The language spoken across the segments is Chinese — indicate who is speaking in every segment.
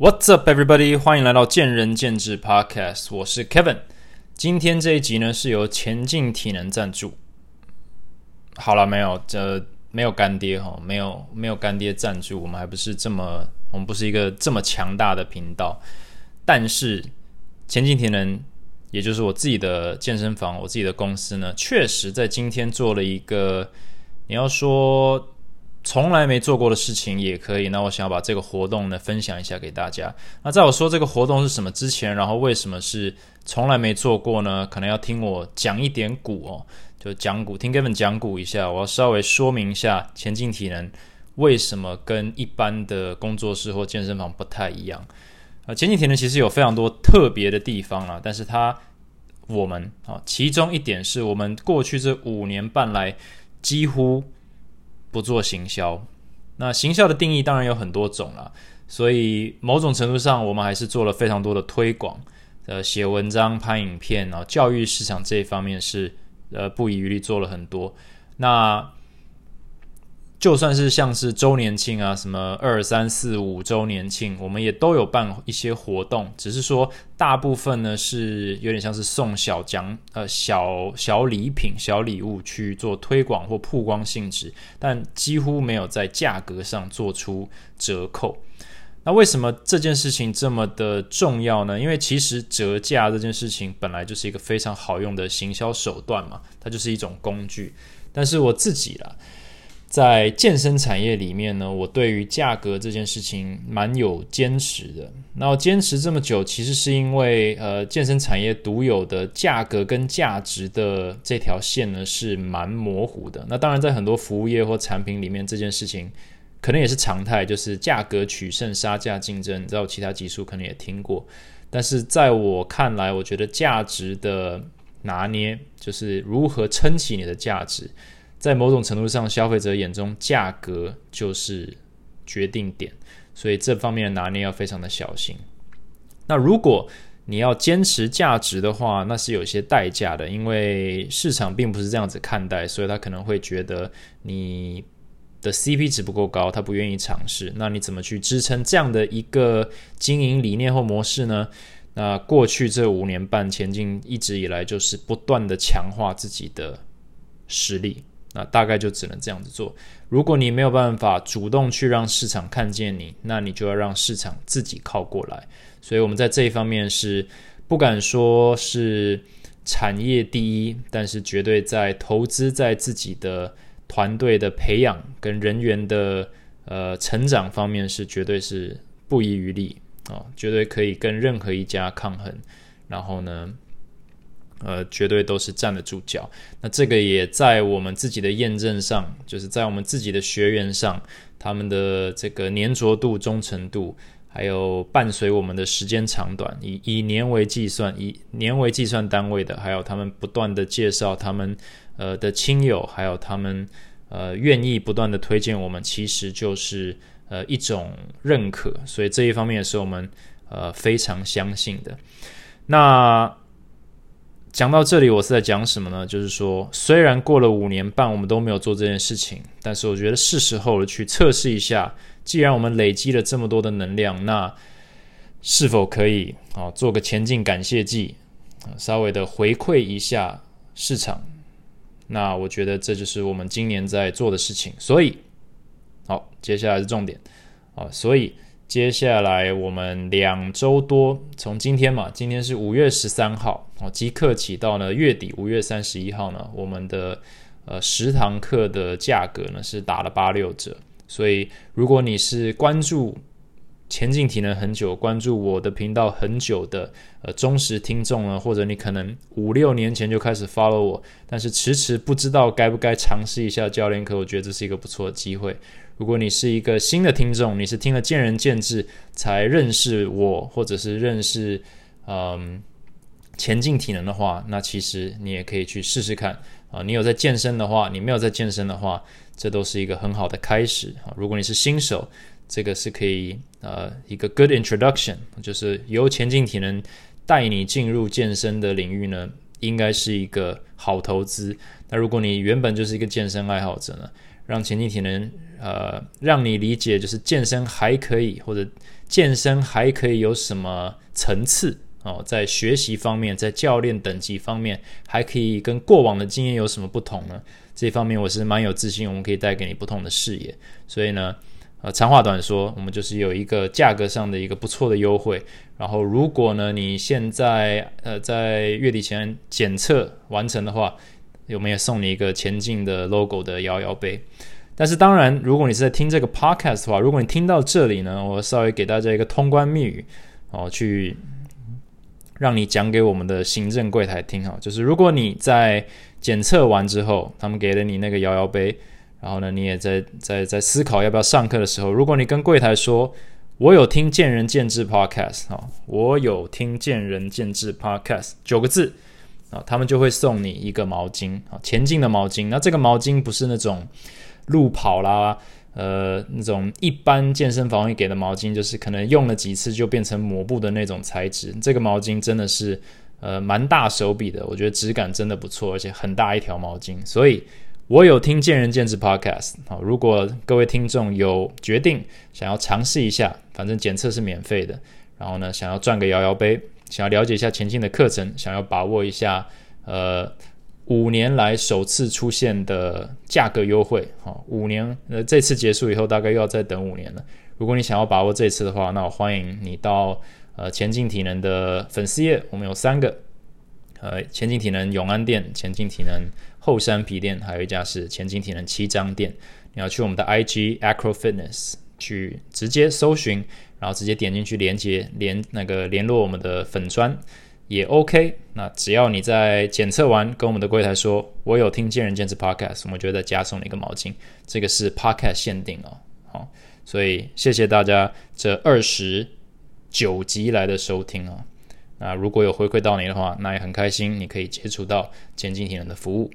Speaker 1: What's up, everybody？欢迎来到见仁见智 Podcast，我是 Kevin。今天这一集呢是由前进体能赞助。好了，没有，这没有干爹哈，没有没有干爹赞助，我们还不是这么，我们不是一个这么强大的频道。但是前进体能，也就是我自己的健身房，我自己的公司呢，确实在今天做了一个，你要说。从来没做过的事情也可以。那我想要把这个活动呢分享一下给大家。那在我说这个活动是什么之前，然后为什么是从来没做过呢？可能要听我讲一点股哦，就讲股，听 Kevin 讲股一下。我要稍微说明一下前进体能为什么跟一般的工作室或健身房不太一样。啊，前进体能其实有非常多特别的地方啊，但是它我们啊，其中一点是我们过去这五年半来几乎。不做行销，那行销的定义当然有很多种了，所以某种程度上，我们还是做了非常多的推广，呃，写文章、拍影片，然后教育市场这一方面是呃不遗余力做了很多。那就算是像是周年庆啊，什么二三四五周年庆，我们也都有办一些活动，只是说大部分呢是有点像是送小奖、呃小小礼品、小礼物去做推广或曝光性质，但几乎没有在价格上做出折扣。那为什么这件事情这么的重要呢？因为其实折价这件事情本来就是一个非常好用的行销手段嘛，它就是一种工具。但是我自己啦。在健身产业里面呢，我对于价格这件事情蛮有坚持的。那我坚持这么久，其实是因为呃，健身产业独有的价格跟价值的这条线呢是蛮模糊的。那当然，在很多服务业或产品里面，这件事情可能也是常态，就是价格取胜、杀价竞争。在我其他技术可能也听过，但是在我看来，我觉得价值的拿捏就是如何撑起你的价值。在某种程度上，消费者眼中价格就是决定点，所以这方面的拿捏要非常的小心。那如果你要坚持价值的话，那是有些代价的，因为市场并不是这样子看待，所以他可能会觉得你的 CP 值不够高，他不愿意尝试。那你怎么去支撑这样的一个经营理念或模式呢？那过去这五年半前进，一直以来就是不断的强化自己的实力。那大概就只能这样子做。如果你没有办法主动去让市场看见你，那你就要让市场自己靠过来。所以，我们在这一方面是不敢说是产业第一，但是绝对在投资在自己的团队的培养跟人员的呃成长方面是绝对是不遗余力啊，绝对可以跟任何一家抗衡。然后呢？呃，绝对都是站得住脚。那这个也在我们自己的验证上，就是在我们自己的学员上，他们的这个粘着度、忠诚度，还有伴随我们的时间长短，以以年为计算，以年为计算单位的，还有他们不断的介绍他们呃的亲友，还有他们呃愿意不断的推荐我们，其实就是呃一种认可。所以这一方面也是我们呃非常相信的。那。讲到这里，我是在讲什么呢？就是说，虽然过了五年半，我们都没有做这件事情，但是我觉得是时候了，去测试一下。既然我们累积了这么多的能量，那是否可以啊做个前进感谢祭，稍微的回馈一下市场？那我觉得这就是我们今年在做的事情。所以，好，接下来是重点啊，所以。接下来我们两周多，从今天嘛，今天是五月十三号哦，即刻起到呢月底五月三十一号呢，我们的呃十堂课的价格呢是打了八六折，所以如果你是关注前进体能很久，关注我的频道很久的呃忠实听众呢，或者你可能五六年前就开始 follow 我，但是迟迟不知道该不该尝试一下教练课，我觉得这是一个不错的机会。如果你是一个新的听众，你是听了见仁见智才认识我，或者是认识嗯前进体能的话，那其实你也可以去试试看啊。你有在健身的话，你没有在健身的话，这都是一个很好的开始啊。如果你是新手，这个是可以呃一个 good introduction，就是由前进体能带你进入健身的领域呢，应该是一个好投资。那如果你原本就是一个健身爱好者呢？让前进体能呃让你理解，就是健身还可以，或者健身还可以有什么层次哦，在学习方面，在教练等级方面，还可以跟过往的经验有什么不同呢？这方面我是蛮有自信，我们可以带给你不同的视野。所以呢。呃，长话短说，我们就是有一个价格上的一个不错的优惠。然后，如果呢你现在呃在月底前检测完成的话，有没有送你一个前进的 logo 的摇摇杯？但是当然，如果你是在听这个 podcast 的话，如果你听到这里呢，我稍微给大家一个通关密语哦，去让你讲给我们的行政柜台听哈，就是如果你在检测完之后，他们给了你那个摇摇杯。然后呢，你也在在在思考要不要上课的时候，如果你跟柜台说“我有听见仁见智 Podcast” 啊，我有听见仁见智 Podcast 九个字啊，他们就会送你一个毛巾啊，前进的毛巾。那这个毛巾不是那种路跑啦，呃，那种一般健身房会给的毛巾，就是可能用了几次就变成抹布的那种材质。这个毛巾真的是呃蛮大手笔的，我觉得质感真的不错，而且很大一条毛巾，所以。我有听见仁见智 Podcast 啊，如果各位听众有决定想要尝试一下，反正检测是免费的，然后呢，想要赚个摇摇杯，想要了解一下前进的课程，想要把握一下呃五年来首次出现的价格优惠，好，五年呃这次结束以后大概又要再等五年了。如果你想要把握这次的话，那我欢迎你到呃前进体能的粉丝页，我们有三个，呃前进体能永安店，前进体能。后山皮店还有一家是前进体能七张店，你要去我们的 IG Acro Fitness 去直接搜寻，然后直接点进去连接连那个联络我们的粉砖也 OK。那只要你在检测完跟我们的柜台说，我有听见人坚持 Podcast，我们就再加送你一个毛巾，这个是 Podcast 限定哦。好，所以谢谢大家这二十九集来的收听啊。那如果有回馈到你的话，那也很开心，你可以接触到前进体能的服务。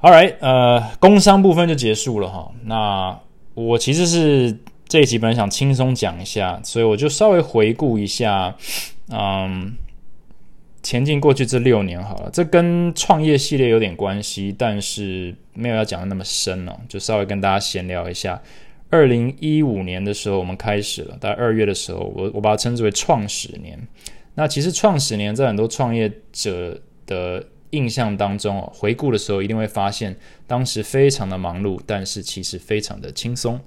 Speaker 1: All right，呃，工商部分就结束了哈。那我其实是这一集本来想轻松讲一下，所以我就稍微回顾一下，嗯，前进过去这六年好了。这跟创业系列有点关系，但是没有要讲的那么深哦，就稍微跟大家闲聊一下。二零一五年的时候，我们开始了，在二月的时候，我我把它称之为创始年。那其实创始年在很多创业者的印象当中哦，回顾的时候一定会发现，当时非常的忙碌，但是其实非常的轻松。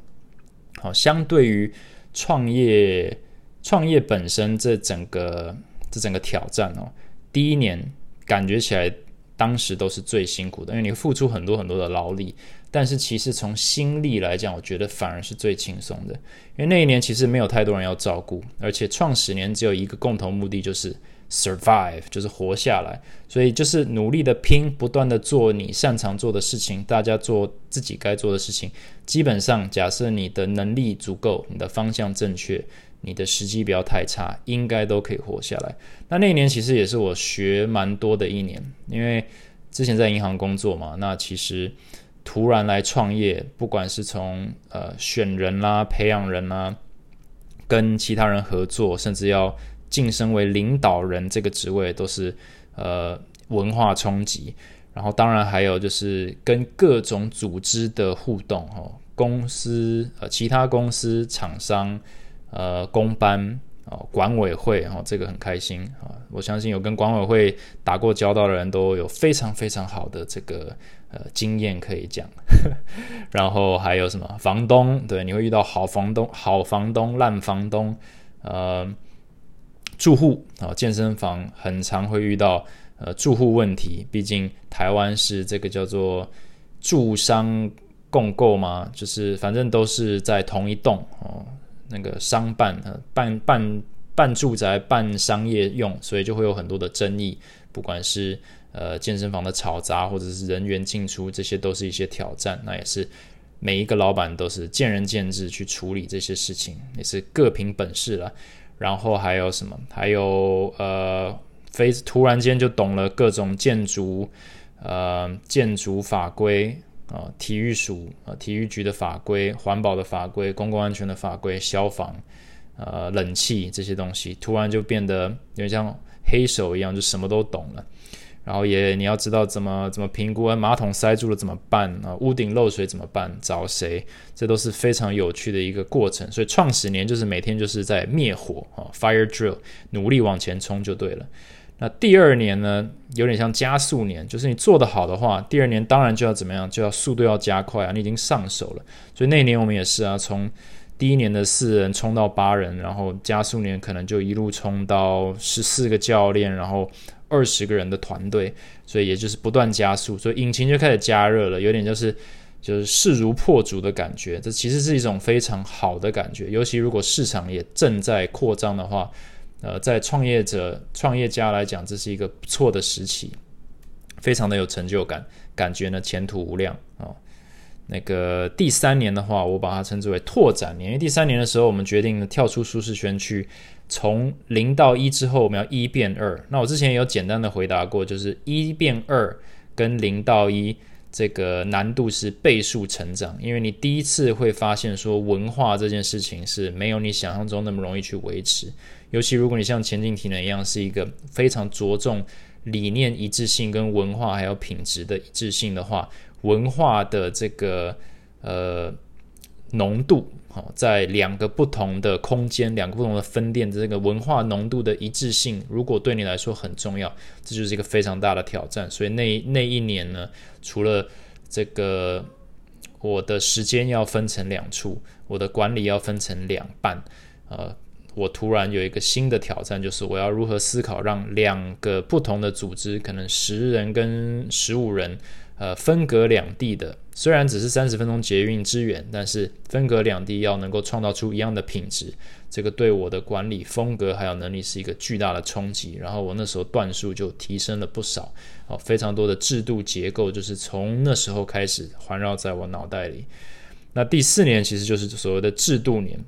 Speaker 1: 好，相对于创业，创业本身这整个这整个挑战哦，第一年感觉起来当时都是最辛苦的，因为你付出很多很多的劳力。但是其实从心力来讲，我觉得反而是最轻松的，因为那一年其实没有太多人要照顾，而且创始年只有一个共同目的，就是 survive，就是活下来，所以就是努力的拼，不断的做你擅长做的事情，大家做自己该做的事情。基本上，假设你的能力足够，你的方向正确，你的时机不要太差，应该都可以活下来。那那一年其实也是我学蛮多的一年，因为之前在银行工作嘛，那其实。突然来创业，不管是从呃选人啦、培养人啦，跟其他人合作，甚至要晋升为领导人这个职位，都是呃文化冲击。然后当然还有就是跟各种组织的互动哦，公司呃其他公司厂商呃公班哦管委会哦这个很开心啊！我相信有跟管委会打过交道的人都有非常非常好的这个。呃，经验可以讲，然后还有什么房东？对，你会遇到好房东、好房东、烂房东。呃，住户啊，健身房很常会遇到呃住户问题，毕竟台湾是这个叫做住商共构嘛，就是反正都是在同一栋，那个商办呃办办办住宅、办商业用，所以就会有很多的争议，不管是。呃，健身房的吵杂或者是人员进出，这些都是一些挑战。那也是每一个老板都是见仁见智去处理这些事情，也是各凭本事了。然后还有什么？还有呃，非突然间就懂了各种建筑呃建筑法规啊，体育署啊，体育局的法规、环保的法规、公共安全的法规、消防呃冷气这些东西，突然就变得有点像黑手一样，就什么都懂了。然后也你要知道怎么怎么评估，马桶塞住了怎么办啊？屋顶漏水怎么办？找谁？这都是非常有趣的一个过程。所以创始年就是每天就是在灭火啊，fire drill，努力往前冲就对了。那第二年呢，有点像加速年，就是你做得好的话，第二年当然就要怎么样？就要速度要加快啊！你已经上手了。所以那年我们也是啊，从第一年的四人冲到八人，然后加速年可能就一路冲到十四个教练，然后。二十个人的团队，所以也就是不断加速，所以引擎就开始加热了，有点就是就是势如破竹的感觉。这其实是一种非常好的感觉，尤其如果市场也正在扩张的话，呃，在创业者、创业家来讲，这是一个不错的时期，非常的有成就感，感觉呢前途无量啊。那个第三年的话，我把它称之为拓展年，因为第三年的时候，我们决定跳出舒适圈去。从零到一之后，我们要一变二。那我之前有简单的回答过，就是一变二跟零到一这个难度是倍数成长，因为你第一次会发现说文化这件事情是没有你想象中那么容易去维持。尤其如果你像前进体能一样，是一个非常着重理念一致性跟文化还有品质的一致性的话，文化的这个呃浓度。好在两个不同的空间、两个不同的分店的这个文化浓度的一致性，如果对你来说很重要，这就是一个非常大的挑战。所以那那一年呢，除了这个我的时间要分成两处，我的管理要分成两半，呃，我突然有一个新的挑战，就是我要如何思考让两个不同的组织，可能十人跟十五人。呃，分隔两地的，虽然只是三十分钟捷运之远，但是分隔两地要能够创造出一样的品质，这个对我的管理风格还有能力是一个巨大的冲击。然后我那时候段数就提升了不少，哦，非常多的制度结构就是从那时候开始环绕在我脑袋里。那第四年其实就是所谓的制度年。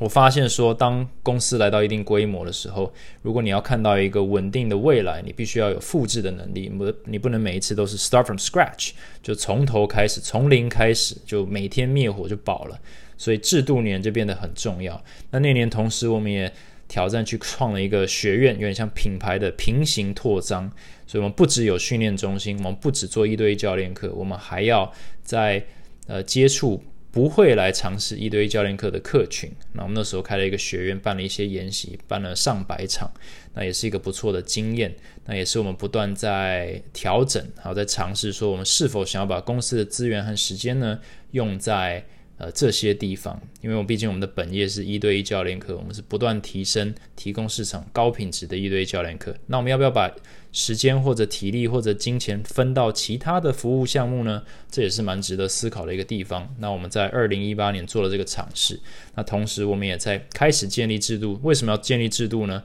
Speaker 1: 我发现说，当公司来到一定规模的时候，如果你要看到一个稳定的未来，你必须要有复制的能力。不，你不能每一次都是 start from scratch，就从头开始，从零开始，就每天灭火就饱了。所以制度年就变得很重要。那那年同时，我们也挑战去创了一个学院，有点像品牌的平行扩张。所以我们不只有训练中心，我们不只做一对一教练课，我们还要在呃接触。不会来尝试一对一教练课的客群，那我们那时候开了一个学院，办了一些研习，办了上百场，那也是一个不错的经验。那也是我们不断在调整，还有在尝试说，我们是否想要把公司的资源和时间呢，用在。呃，这些地方，因为我毕竟我们的本业是一对一教练课，我们是不断提升、提供市场高品质的一对一教练课。那我们要不要把时间或者体力或者金钱分到其他的服务项目呢？这也是蛮值得思考的一个地方。那我们在二零一八年做了这个尝试，那同时我们也在开始建立制度。为什么要建立制度呢？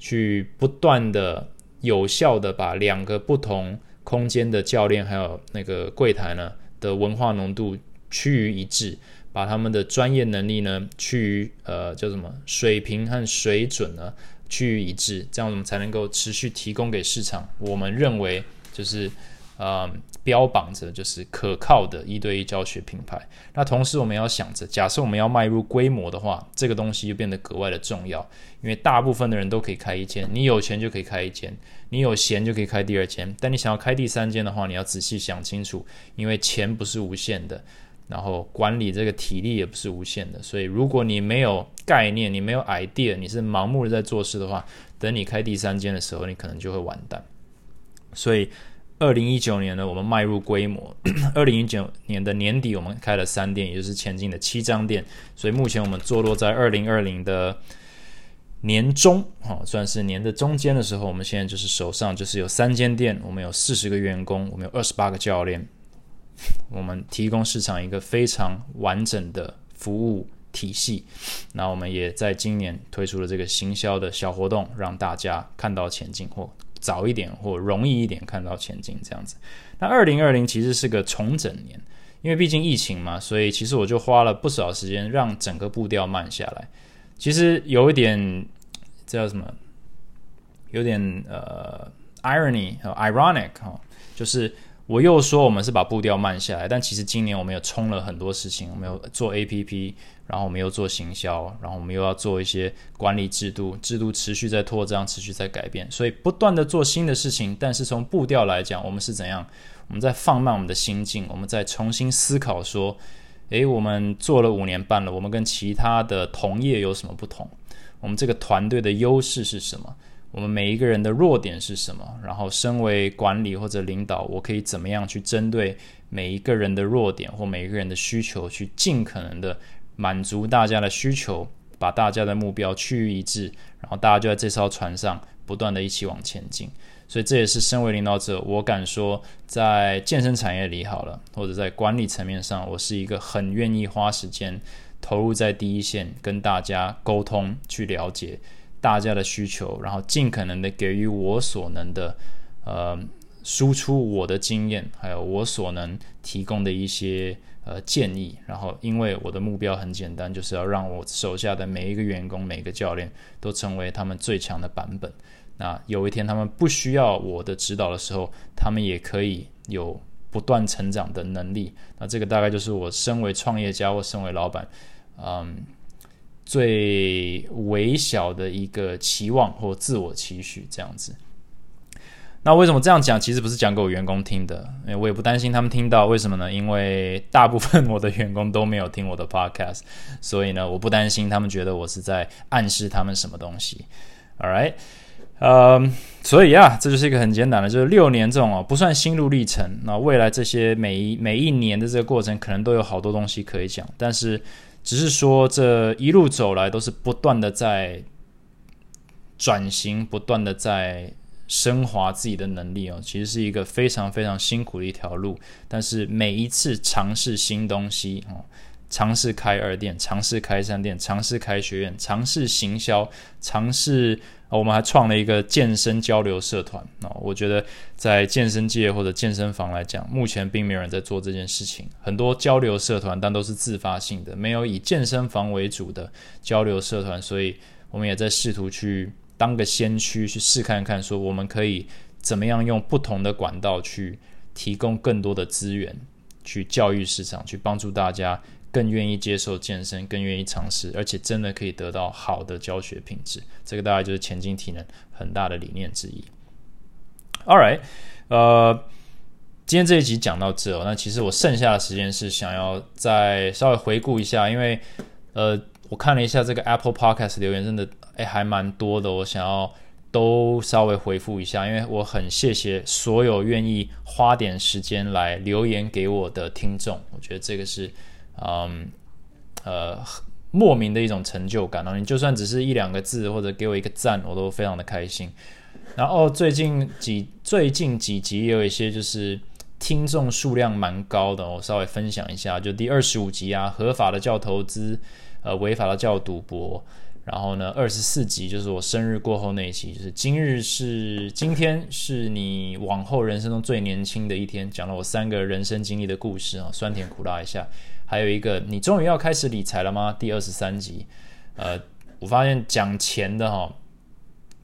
Speaker 1: 去不断的有效的把两个不同空间的教练还有那个柜台呢的文化浓度。趋于一致，把他们的专业能力呢趋于呃叫什么水平和水准呢趋于一致，这样我们才能够持续提供给市场。我们认为就是呃标榜着就是可靠的一对一教学品牌。那同时我们要想着，假设我们要迈入规模的话，这个东西就变得格外的重要，因为大部分的人都可以开一间，你有钱就可以开一间，你有闲就可以开第二间，但你想要开第三间的话，你要仔细想清楚，因为钱不是无限的。然后管理这个体力也不是无限的，所以如果你没有概念，你没有 idea，你是盲目的在做事的话，等你开第三间的时候，你可能就会完蛋。所以，二零一九年呢，我们迈入规模。二零一九年的年底，我们开了三店，也就是前进的七张店。所以目前我们坐落在二零二零的年中，哈，算是年的中间的时候，我们现在就是手上就是有三间店，我们有四十个员工，我们有二十八个教练。我们提供市场一个非常完整的服务体系，那我们也在今年推出了这个行销的小活动，让大家看到前进，或早一点或容易一点看到前进这样子。那二零二零其实是个重整年，因为毕竟疫情嘛，所以其实我就花了不少时间让整个步调慢下来。其实有一点叫什么？有点呃，irony 和 ironic 哈，就是。我又说我们是把步调慢下来，但其实今年我们有冲了很多事情，我们有做 A P P，然后我们又做行销，然后我们又要做一些管理制度，制度持续在扩张，持续在改变，所以不断的做新的事情。但是从步调来讲，我们是怎样？我们在放慢我们的心境，我们在重新思考说，诶，我们做了五年半了，我们跟其他的同业有什么不同？我们这个团队的优势是什么？我们每一个人的弱点是什么？然后，身为管理或者领导，我可以怎么样去针对每一个人的弱点或每一个人的需求，去尽可能的满足大家的需求，把大家的目标趋于一致，然后大家就在这艘船上不断的一起往前进。所以，这也是身为领导者，我敢说，在健身产业里好了，或者在管理层面上，我是一个很愿意花时间投入在第一线，跟大家沟通，去了解。大家的需求，然后尽可能的给予我所能的，呃，输出我的经验，还有我所能提供的一些呃建议。然后，因为我的目标很简单，就是要让我手下的每一个员工、每个教练都成为他们最强的版本。那有一天他们不需要我的指导的时候，他们也可以有不断成长的能力。那这个大概就是我身为创业家或身为老板，嗯。最微小的一个期望或自我期许，这样子。那为什么这样讲？其实不是讲给我员工听的，我也不担心他们听到。为什么呢？因为大部分我的员工都没有听我的 podcast，所以呢，我不担心他们觉得我是在暗示他们什么东西。All right，呃，所以啊，这就是一个很简单的，就是六年这种哦，不算心路历程。那未来这些每一每一年的这个过程，可能都有好多东西可以讲，但是。只是说，这一路走来都是不断的在转型，不断的在升华自己的能力哦。其实是一个非常非常辛苦的一条路，但是每一次尝试新东西哦，尝试开二店，尝试开三店，尝试开学院，尝试行销，尝试。我们还创了一个健身交流社团哦，我觉得在健身界或者健身房来讲，目前并没有人在做这件事情。很多交流社团，但都是自发性的，没有以健身房为主的交流社团。所以，我们也在试图去当个先驱，去试看看，说我们可以怎么样用不同的管道去提供更多的资源，去教育市场，去帮助大家。更愿意接受健身，更愿意尝试，而且真的可以得到好的教学品质。这个大概就是前进体能很大的理念之一。All right，呃，今天这一集讲到这，那其实我剩下的时间是想要再稍微回顾一下，因为呃，我看了一下这个 Apple Podcast 留言，真的诶还蛮多的，我想要都稍微回复一下，因为我很谢谢所有愿意花点时间来留言给我的听众，我觉得这个是。嗯，呃，莫名的一种成就感。然后你就算只是一两个字，或者给我一个赞，我都非常的开心。然后最近几最近几集也有一些就是听众数量蛮高的，我稍微分享一下。就第二十五集啊，合法的叫投资，呃，违法的叫赌博。然后呢，二十四集就是我生日过后那一期，就是今日是今天是你往后人生中最年轻的一天，讲了我三个人生经历的故事啊，酸甜苦辣一下。还有一个，你终于要开始理财了吗？第二十三集，呃，我发现讲钱的哈，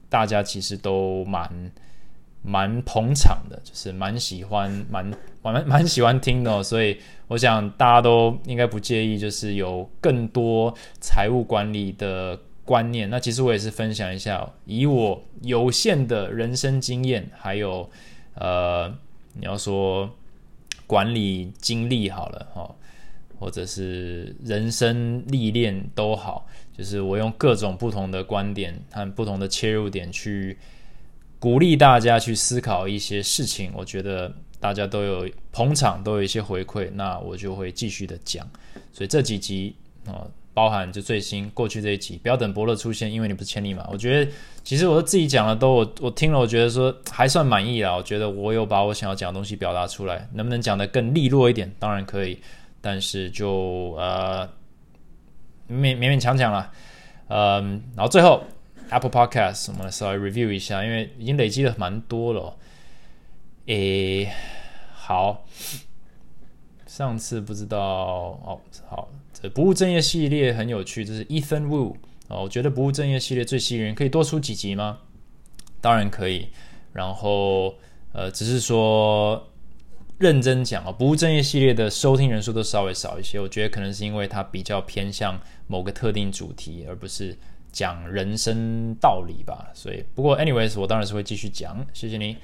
Speaker 1: 大家其实都蛮蛮捧场的，就是蛮喜欢蛮蛮蛮喜欢听的，所以我想大家都应该不介意，就是有更多财务管理的观念。那其实我也是分享一下，以我有限的人生经验，还有呃，你要说管理经历好了哈。或者是人生历练都好，就是我用各种不同的观点和不同的切入点去鼓励大家去思考一些事情。我觉得大家都有捧场，都有一些回馈，那我就会继续的讲。所以这几集啊，包含就最新过去这一集，不要等伯乐出现，因为你不是千里马。我觉得其实我都自己讲的都我我听了，我觉得说还算满意啦。我觉得我有把我想要讲的东西表达出来，能不能讲得更利落一点？当然可以。但是就呃勉勉勉强强了，嗯，然后最后 Apple Podcast 我们来稍微 review 一下，因为已经累积了蛮多了。诶，好，上次不知道哦，好，这不务正业系列很有趣，这是 Ethan Wu 哦，我觉得不务正业系列最吸引人，可以多出几集吗？当然可以，然后呃，只是说。认真讲哦，不务正业系列的收听人数都稍微少一些。我觉得可能是因为它比较偏向某个特定主题，而不是讲人生道理吧。所以，不过 anyways，我当然是会继续讲。谢谢你。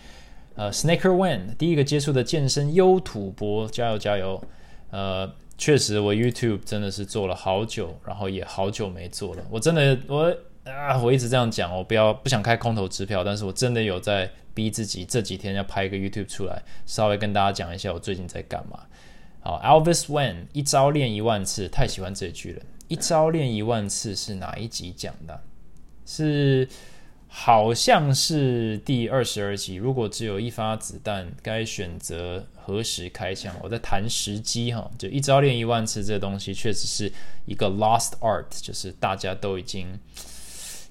Speaker 1: 呃，Snaker Wen 第一个接触的健身优土博，加油加油。呃，确实我 YouTube 真的是做了好久，然后也好久没做了。我真的我啊，我一直这样讲，我不要不想开空头支票，但是我真的有在。逼自己这几天要拍一个 YouTube 出来，稍微跟大家讲一下我最近在干嘛。好，Elvis Wen 一招练一万次，太喜欢这句了。一招练一万次是哪一集讲的？是好像是第二十二集。如果只有一发子弹，该选择何时开枪？我在谈时机哈，就一招练一万次这东西确实是一个 lost art，就是大家都已经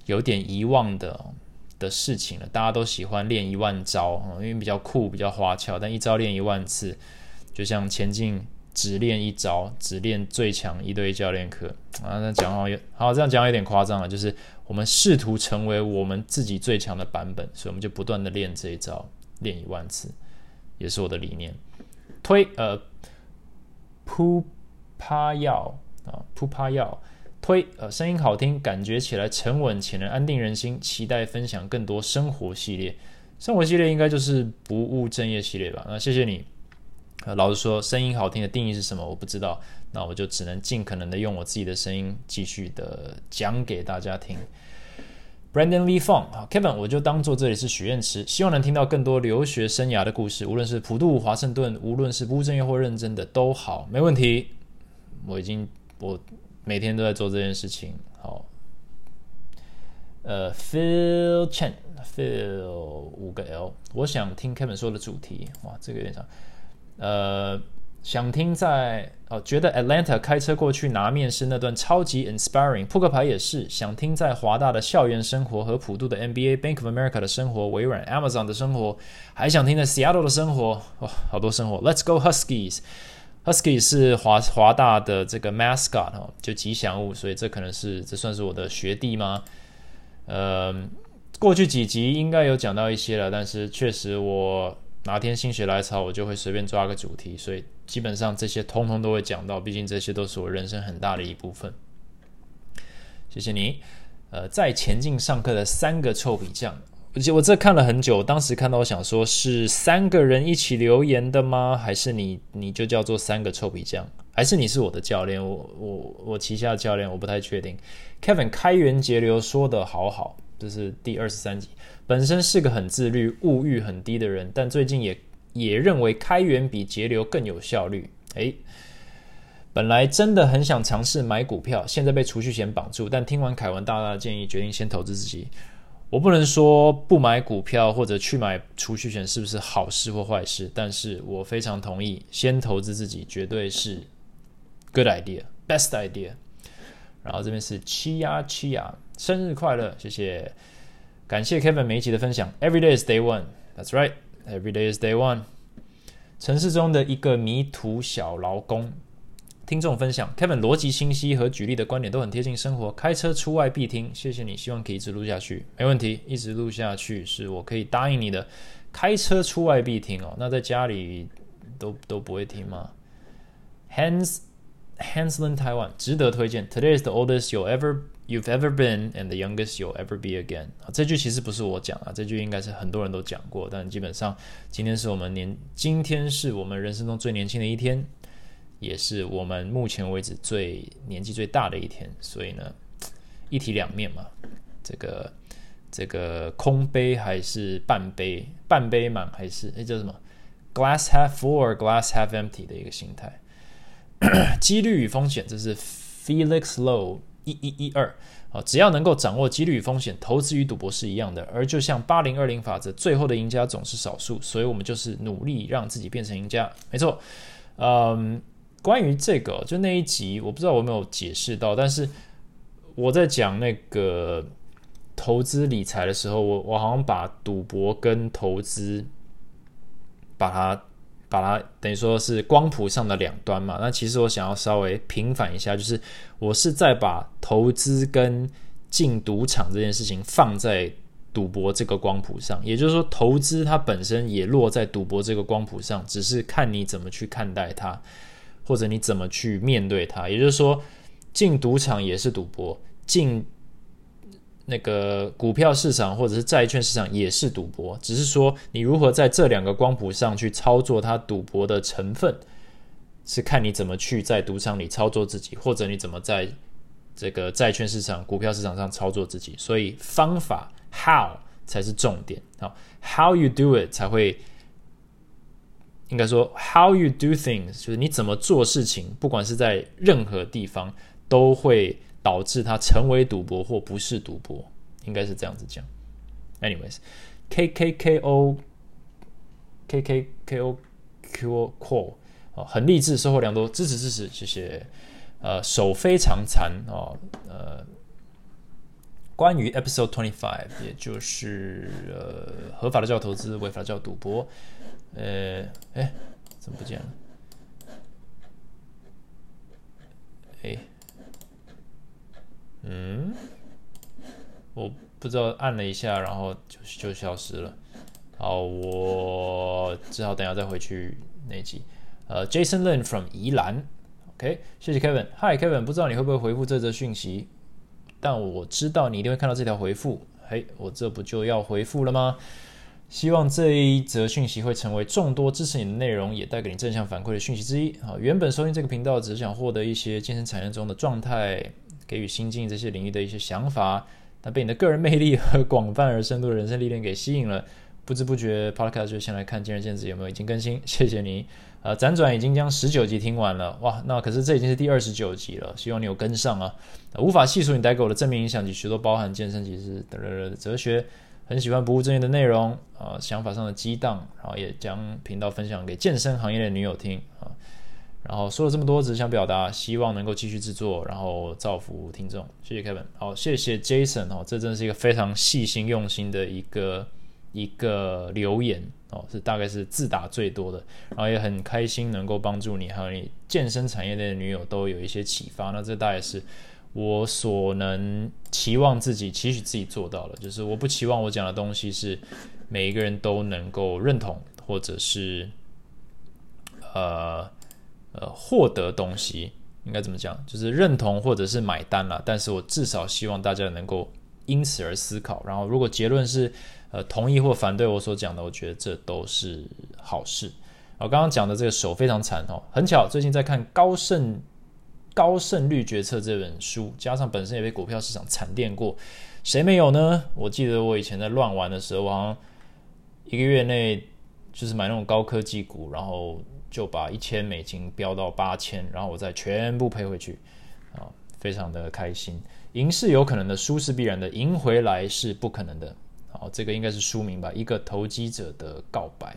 Speaker 1: 有点遗忘的。的事情了，大家都喜欢练一万招因为比较酷、比较花俏。但一招练一万次，就像前进只练一招，只练最强一对一教练课啊。那讲好有好这样讲有点夸张了，就是我们试图成为我们自己最强的版本，所以我们就不断的练这一招，练一万次，也是我的理念。推呃，扑趴药啊，扑趴药。推呃，声音好听，感觉起来沉稳且能安定人心。期待分享更多生活系列，生活系列应该就是不务正业系列吧？那谢谢你。呃，老实说，声音好听的定义是什么？我不知道。那我就只能尽可能的用我自己的声音继续的讲给大家听。Brandon Lee Fong，好，Kevin，我就当做这里是许愿池，希望能听到更多留学生涯的故事，无论是普渡、华盛顿，无论是不务正业或认真的都好，没问题。我已经我。每天都在做这件事情。好，呃，Phil Chen，Phil 五个 L，我想听 Kevin 说的主题。哇，这个有点长。呃，想听在哦，觉得 Atlanta 开车过去拿面试那段超级 inspiring。扑克牌也是想听在华大的校园生活和普渡的 NBA Bank of America 的生活，微软 Amazon 的生活，还想听在 Seattle 的生活。哇，好多生活。Let's go Huskies。Husky 是华华大的这个 mascot 哦，就吉祥物，所以这可能是这算是我的学弟吗？呃，过去几集应该有讲到一些了，但是确实我哪天心血来潮，我就会随便抓个主题，所以基本上这些通通都会讲到，毕竟这些都是我人生很大的一部分。谢谢你，呃，在前进上课的三个臭皮匠。而且我这看了很久，当时看到我想说，是三个人一起留言的吗？还是你你就叫做三个臭皮匠？还是你是我的教练？我我我旗下的教练，我不太确定。Kevin 开源节流说的好好，这是第二十三集。本身是个很自律、物欲很低的人，但最近也也认为开源比节流更有效率。诶，本来真的很想尝试买股票，现在被储蓄险绑住，但听完凯文大大的建议，决定先投资自己。我不能说不买股票或者去买储蓄险是不是好事或坏事，但是我非常同意，先投资自己绝对是 good idea，best idea。然后这边是七呀七呀，生日快乐，谢谢，感谢 Kevin 每一集的分享。Every day is day one，that's right，every day is day one。城市中的一个迷途小劳工。听众分享，Kevin 逻辑清晰和举例的观点都很贴近生活。开车出外必听，谢谢你，希望可以一直录下去，没问题，一直录下去是我可以答应你的。开车出外必听哦，那在家里都都不会听吗？Hans Hansland Taiwan 值得推荐。Today is the oldest you ever you've ever been and the youngest you'll ever be again。这句其实不是我讲啊，这句应该是很多人都讲过，但基本上今天是我们年，今天是我们人生中最年轻的一天。也是我们目前为止最年纪最大的一天，所以呢，一体两面嘛。这个这个空杯还是半杯，半杯满还是那叫什么？Glass half full，glass half empty 的一个心态。几率与风险，这是 Felix Low 一一一二。啊，只要能够掌握几率与风险，投资与赌博是一样的。而就像八零二零法则，最后的赢家总是少数，所以我们就是努力让自己变成赢家。没错，嗯。关于这个，就那一集，我不知道我有没有解释到，但是我在讲那个投资理财的时候，我我好像把赌博跟投资把它把它等于说是光谱上的两端嘛。那其实我想要稍微平反一下，就是我是在把投资跟进赌场这件事情放在赌博这个光谱上，也就是说，投资它本身也落在赌博这个光谱上，只是看你怎么去看待它，或者你怎么去面对它。也就是说，进赌场也是赌博，进那个股票市场或者是债券市场也是赌博，只是说你如何在这两个光谱上去操作它赌博的成分，是看你怎么去在赌场里操作自己，或者你怎么在这个债券市场、股票市场上操作自己。所以方法。How 才是重点好，How you do it 才会，应该说 How you do things 就是你怎么做事情，不管是在任何地方，都会导致它成为赌博或不是赌博，应该是这样子讲。Anyways，K K K O K K K O Q Call 啊，很励志，收获良多，支持支持，谢谢。呃，手非常残哦，呃。关于 Episode Twenty Five，也就是呃合法的叫投资，违法的叫赌博。呃，哎，怎么不见了？哎，嗯，我不知道按了一下，然后就就消失了。好，我只好等下再回去那集。呃，Jason Lin from 宜兰，OK，谢谢 Kevin。Hi Kevin，不知道你会不会回复这则讯息？但我知道你一定会看到这条回复，嘿，我这不就要回复了吗？希望这一则讯息会成为众多支持你的内容，也带给你正向反馈的讯息之一啊！原本收听这个频道只是想获得一些健身产业中的状态，给予新进这些领域的一些想法，但被你的个人魅力和广泛而深度的人生历练给吸引了，不知不觉 Podcast 就先来看见仁见智有没有已经更新，谢谢你。呃，辗转已经将十九集听完了，哇，那可是这已经是第二十九集了，希望你有跟上啊！无法细数你带给我的正面影响及许多包含健身、其实的哲学，很喜欢不务正业的内容啊，想法上的激荡，然后也将频道分享给健身行业的女友听啊。然后说了这么多，只想表达，希望能够继续制作，然后造福听众。谢谢 Kevin，好，谢谢 Jason 哦，这真是一个非常细心用心的一个一个留言。哦，是大概是自打最多的，然后也很开心能够帮助你，还有你健身产业内的女友都有一些启发。那这大概是我所能期望自己、期许自己做到了，就是我不期望我讲的东西是每一个人都能够认同，或者是呃呃获得东西，应该怎么讲？就是认同或者是买单了。但是我至少希望大家能够因此而思考。然后如果结论是。呃，同意或反对我所讲的，我觉得这都是好事。我刚刚讲的这个手非常惨哦，很巧，最近在看《高盛高胜率决策》这本书，加上本身也被股票市场惨电过，谁没有呢？我记得我以前在乱玩的时候，好像一个月内就是买那种高科技股，然后就把一千美金飙到八千，然后我再全部赔回去啊，非常的开心。赢是有可能的，输是必然的，赢回来是不可能的。好，这个应该是书名吧？一个投机者的告白。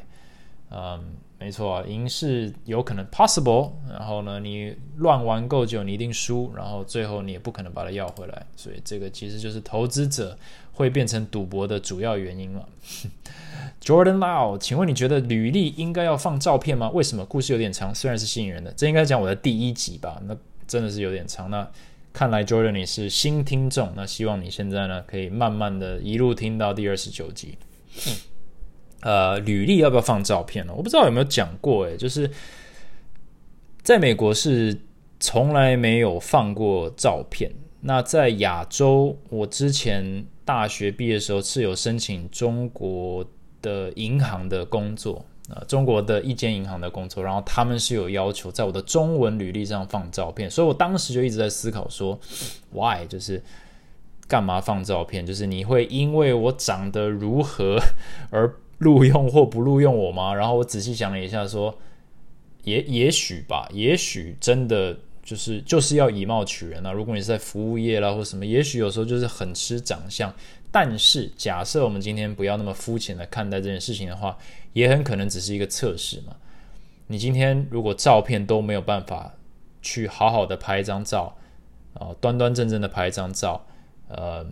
Speaker 1: 嗯，没错，赢是有可能 possible。然后呢，你乱玩够久，你一定输。然后最后你也不可能把它要回来。所以这个其实就是投资者会变成赌博的主要原因了。Jordan Lau，请问你觉得履历应该要放照片吗？为什么？故事有点长，虽然是吸引人的。这应该讲我的第一集吧？那真的是有点长。那看来 Jordan 你是新听众，那希望你现在呢可以慢慢的一路听到第二十九集。呃，履历要不要放照片呢？我不知道有没有讲过，诶，就是在美国是从来没有放过照片。那在亚洲，我之前大学毕业的时候是有申请中国的银行的工作。呃，中国的一间银行的工作，然后他们是有要求在我的中文履历上放照片，所以我当时就一直在思考说，why 就是干嘛放照片？就是你会因为我长得如何而录用或不录用我吗？然后我仔细想了一下，说也也许吧，也许真的就是就是要以貌取人啊。如果你是在服务业啦或什么，也许有时候就是很吃长相。但是假设我们今天不要那么肤浅的看待这件事情的话。也很可能只是一个测试嘛。你今天如果照片都没有办法去好好的拍一张照，啊，端端正正的拍一张照，呃，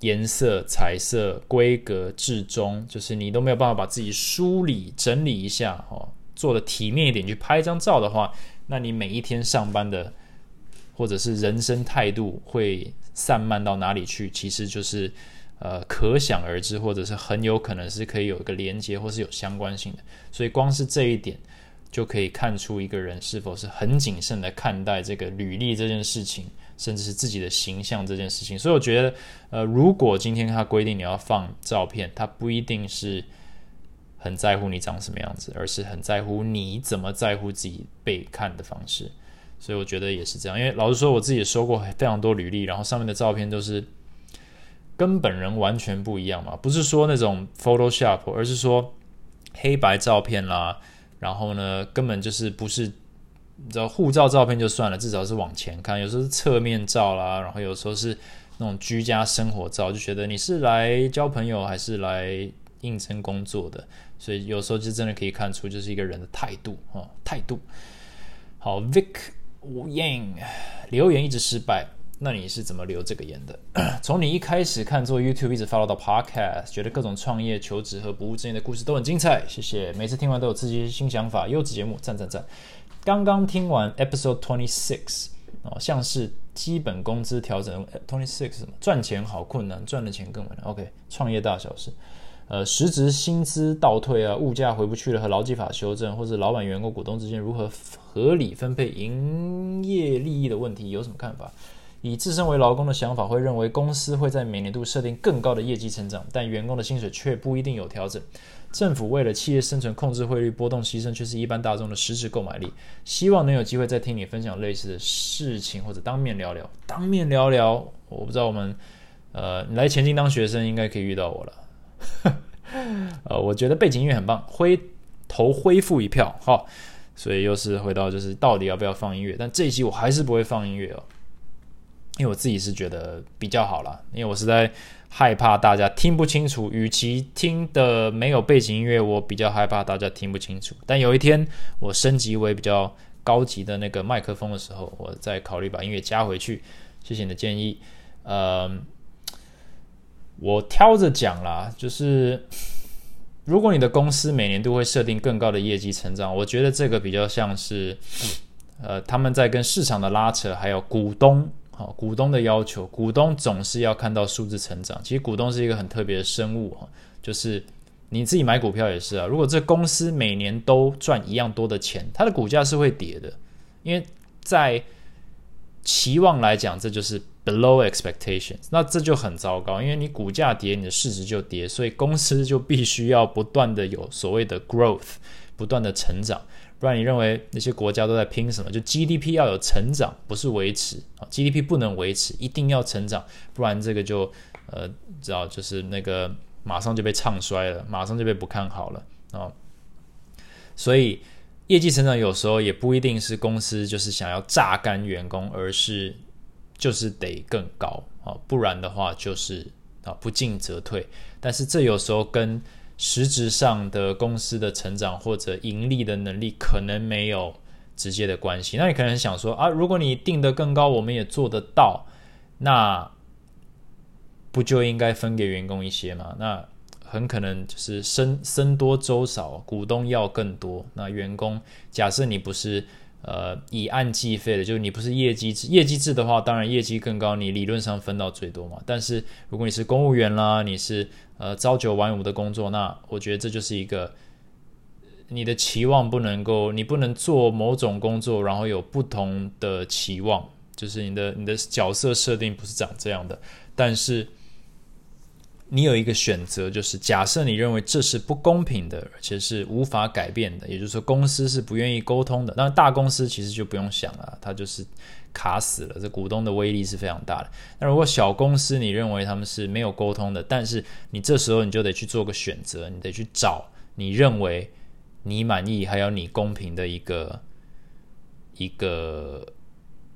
Speaker 1: 颜色、彩色、规格、至中，就是你都没有办法把自己梳理、整理一下，哦，做的体面一点去拍一张照的话，那你每一天上班的或者是人生态度会散漫到哪里去？其实就是呃可想而知，或者是很有可能是可以有一个连接或是有相关性的。所以光是这一点就可以看出一个人是否是很谨慎的看待这个履历这件事情，甚至是自己的形象这件事情。所以我觉得，呃，如果今天他规定你要放照片，他不一定是。很在乎你长什么样子，而是很在乎你怎么在乎自己被看的方式。所以我觉得也是这样。因为老实说，我自己也收过非常多履历，然后上面的照片都是跟本人完全不一样嘛。不是说那种 Photoshop，而是说黑白照片啦。然后呢，根本就是不是你知道护照照片就算了，至少是往前看。有时候是侧面照啦，然后有时候是那种居家生活照，就觉得你是来交朋友还是来应征工作的。所以有时候就真的可以看出，就是一个人的态度啊，态度。好，Vic Yang 留言一直失败，那你是怎么留这个言的？从你一开始看做 YouTube，一直 follow 到 Podcast，觉得各种创业、求职和不务正业的故事都很精彩，谢谢。每次听完都有刺激新想法，优质节目，赞赞赞。刚刚听完 Episode Twenty Six，哦，像是基本工资调整。Twenty Six 什么？赚钱好困难，赚的钱更难。OK，创业大小事。呃，实值薪资倒退啊，物价回不去了，和劳基法修正，或者老板、员工、股东之间如何合理分配营业利益的问题，有什么看法？以自身为劳工的想法，会认为公司会在每年度设定更高的业绩成长，但员工的薪水却不一定有调整。政府为了企业生存，控制汇率波动，牺牲却是一般大众的实质购买力。希望能有机会再听你分享类似的事情，或者当面聊聊。当面聊聊，我不知道我们呃，你来前进当学生，应该可以遇到我了。呃，我觉得背景音乐很棒，灰投恢复一票哈，所以又是回到就是到底要不要放音乐？但这一期我还是不会放音乐哦，因为我自己是觉得比较好啦，因为我实在害怕大家听不清楚，与其听的没有背景音乐，我比较害怕大家听不清楚。但有一天我升级为比较高级的那个麦克风的时候，我再考虑把音乐加回去。谢谢你的建议，呃。我挑着讲啦，就是如果你的公司每年都会设定更高的业绩成长，我觉得这个比较像是，呃，他们在跟市场的拉扯，还有股东，好，股东的要求，股东总是要看到数字成长。其实股东是一个很特别的生物哈，就是你自己买股票也是啊，如果这公司每年都赚一样多的钱，它的股价是会跌的，因为在期望来讲，这就是。below expectations，那这就很糟糕，因为你股价跌，你的市值就跌，所以公司就必须要不断的有所谓的 growth，不断的成长，不然你认为那些国家都在拼什么？就 GDP 要有成长，不是维持啊，GDP 不能维持，一定要成长，不然这个就呃，知道就是那个马上就被唱衰了，马上就被不看好了啊，所以业绩成长有时候也不一定是公司就是想要榨干员工，而是。就是得更高啊，不然的话就是啊不进则退。但是这有时候跟实质上的公司的成长或者盈利的能力可能没有直接的关系。那你可能想说啊，如果你定得更高，我们也做得到，那不就应该分给员工一些吗？那很可能就是生生多粥少，股东要更多。那员工假设你不是。呃，以按计费的，就是你不是业绩制，业绩制的话，当然业绩更高，你理论上分到最多嘛。但是如果你是公务员啦，你是呃朝九晚五的工作，那我觉得这就是一个你的期望不能够，你不能做某种工作，然后有不同的期望，就是你的你的角色设定不是长这样的，但是。你有一个选择，就是假设你认为这是不公平的，而且是无法改变的，也就是说公司是不愿意沟通的。那大公司其实就不用想了，它就是卡死了。这股东的威力是非常大的。那如果小公司你认为他们是没有沟通的，但是你这时候你就得去做个选择，你得去找你认为你满意还有你公平的一个一个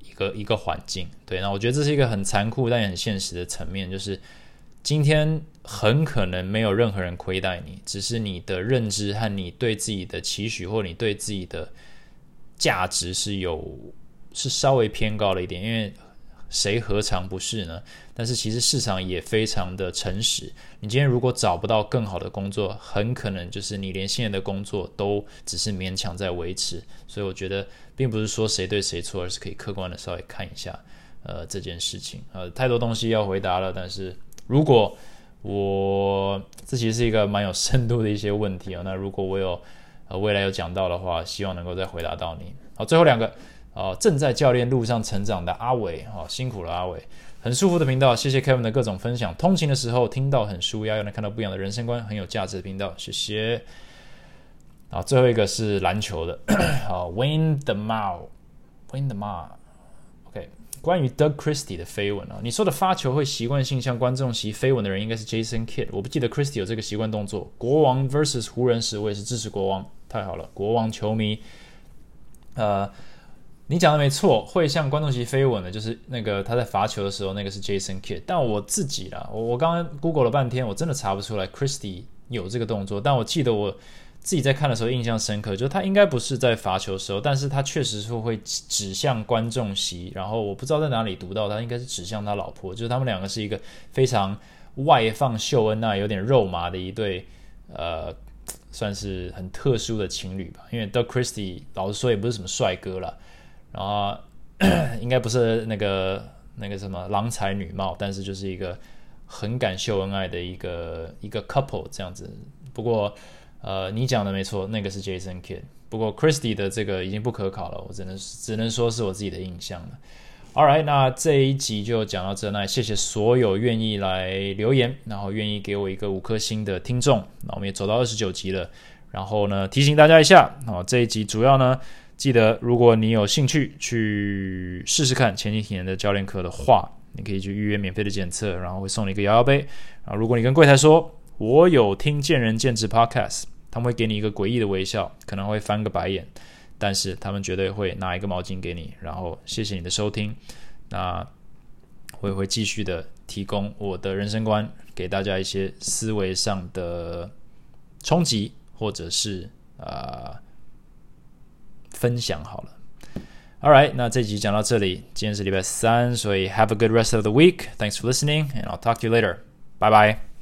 Speaker 1: 一个一个环境。对，那我觉得这是一个很残酷但也很现实的层面，就是。今天很可能没有任何人亏待你，只是你的认知和你对自己的期许，或你对自己的价值是有是稍微偏高了一点。因为谁何尝不是呢？但是其实市场也非常的诚实。你今天如果找不到更好的工作，很可能就是你连现在的工作都只是勉强在维持。所以我觉得并不是说谁对谁错，而是可以客观的稍微看一下呃这件事情。呃，太多东西要回答了，但是。如果我这其实是一个蛮有深度的一些问题啊。那如果我有呃未来有讲到的话，希望能够再回答到你。好，最后两个啊，正在教练路上成长的阿伟，哈，辛苦了阿伟，很舒服的频道，谢谢 Kevin 的各种分享，通勤的时候听到很舒压，又能看到不一样的人生观，很有价值的频道，谢谢。好，最后一个是篮球的，好，Win the Mao，Win the Mao，OK，关于 Doug Christie 的飞吻啊，你说的发球会习惯性向观众席飞吻的人应该是 Jason Kidd，我不记得 Christie 有这个习惯动作。国王 vs 湖人时，我也是支持国王，太好了，国王球迷。呃，你讲的没错，会向观众席飞吻的，就是那个他在罚球的时候，那个是 Jason Kidd。但我自己啦，我我刚刚 Google 了半天，我真的查不出来 Christie 有这个动作，但我记得我。自己在看的时候印象深刻，就他应该不是在罚球的时候，但是他确实是会指向观众席，然后我不知道在哪里读到，他应该是指向他老婆，就是他们两个是一个非常外放秀恩爱、有点肉麻的一对，呃，算是很特殊的情侣吧。因为 Doug Christie 老实说也不是什么帅哥了，然后 应该不是那个那个什么郎才女貌，但是就是一个很敢秀恩爱的一个一个 couple 这样子。不过。呃，你讲的没错，那个是 Jason Kidd。不过 Christie 的这个已经不可考了，我只能只能说是我自己的印象了。All right，那这一集就讲到这，那谢谢所有愿意来留言，然后愿意给我一个五颗星的听众。那我们也走到二十九集了，然后呢，提醒大家一下，哦，这一集主要呢，记得如果你有兴趣去试试看前几天的教练课的话，你可以去预约免费的检测，然后会送你一个摇摇杯。然后如果你跟柜台说，我有听见仁见智 Podcast。他们会给你一个诡异的微笑，可能会翻个白眼，但是他们绝对会拿一个毛巾给你，然后谢谢你的收听。那我也会继续的提供我的人生观，给大家一些思维上的冲击，或者是啊分享好了。All right，那这集讲到这里，今天是礼拜三，所以 Have a good rest of the week. Thanks for listening, and I'll talk to you later. Bye bye.